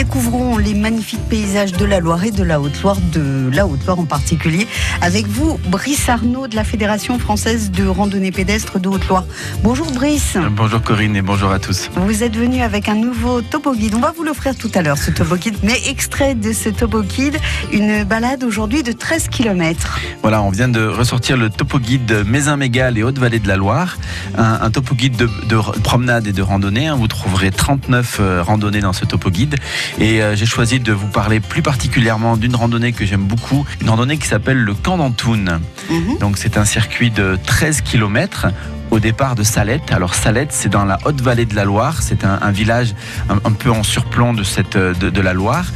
Découvrons les magnifiques paysages de la Loire et de la Haute-Loire, de la Haute-Loire en particulier, avec vous, Brice Arnaud de la Fédération française de randonnée pédestre de Haute-Loire. Bonjour Brice. Bonjour Corinne et bonjour à tous. Vous êtes venu avec un nouveau topo guide. On va vous l'offrir tout à l'heure, ce topo guide, mais extrait de ce topo guide, une balade aujourd'hui de 13 km. Voilà, on vient de ressortir le topo guide Mézin-Mégal et Haute-Vallée de la Loire, un, topo guide de, promenade et de randonnée. Hein. Vous trouverez 39 euh, randonnées dans ce topo guide. Et euh, j'ai choisi de vous parler plus particulièrement d'une randonnée que j'aime beaucoup, une randonnée qui s'appelle le Camp d'Antoun. Mhm. Donc c'est un circuit de 13 km au départ de Salette. Alors Salette, c'est dans la haute vallée de la Loire. C'est un, village un, peu en surplomb de, cette, de, la Loire.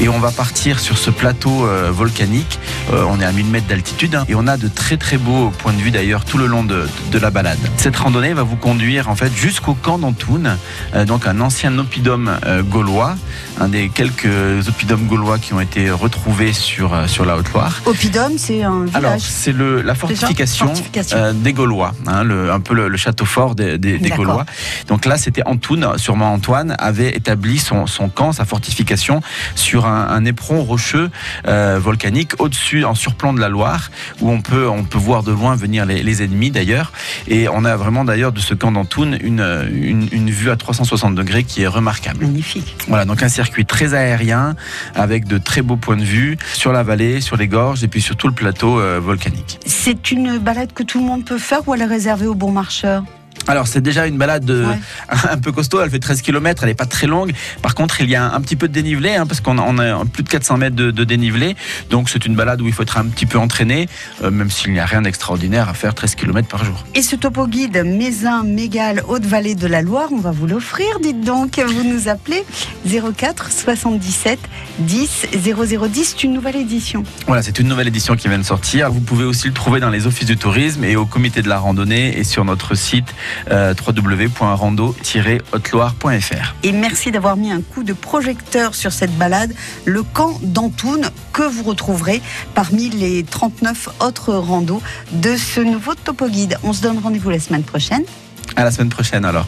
Et on va partir sur ce plateau euh, volcanique. Euh, on est à 1000 mètres d'altitude hein. et on a de très très beaux points de vue d'ailleurs tout le long de, la balade. Cette randonnée va vous conduire en fait jusqu'au camp d'Antoun, euh, donc un ancien oppidum gaulois, un des quelques oppidums gaulois qui ont été retrouvés sur, sur la Haute-Loire. Oppidum, c'est un village. Alors c'est la fortification, des Gaulois, hein, le, peu le, château fort des, Gaulois. Donc là, c'était Antoun, sûrement Antoine, avait établi son, camp, sa fortification sur un, éperon rocheux euh, volcanique au-dessus, en surplomb de la Loire, où on peut, on peut voir de loin venir les, ennemis d'ailleurs. Et on a vraiment d'ailleurs de ce camp d'Antoun une, une, vue à 360 degrés qui est remarquable. Magnifique. Voilà, donc un circuit très aérien avec de très beaux points de vue sur la vallée, sur les gorges et puis sur tout le plateau euh, volcanique. C'est une balade que tout le monde peut faire ou elle est réservée aux bons marcheurs? Alors c'est déjà une balade euh, un peu costaud, elle fait 13 km, elle n'est pas très longue. Par contre il y a un, petit peu de dénivelé, hein, parce qu'on a, plus de 400 mètres de, dénivelé. Donc c'est une balade où il faut être un petit peu entraîné, euh, même s'il n'y a rien d'extraordinaire à faire 13 km par jour. Et ce topo guide Mézin, Mégal, Haute-Vallée de la Loire, on va vous l'offrir, dites donc. Vous nous appelez 04 77 10 0010, c'est une nouvelle édition. Voilà, c'est une nouvelle édition qui vient de sortir. Vous pouvez aussi le trouver dans les offices du tourisme et au comité de la randonnée et sur notre site euh, www.rando-haute-loire.fr. Et merci d'avoir mis un coup de projecteur sur cette balade, le camp d'Antoun, que vous retrouverez parmi les 39 autres randos de ce nouveau topo guide. On se donne rendez-vous la semaine prochaine. À la semaine prochaine alors.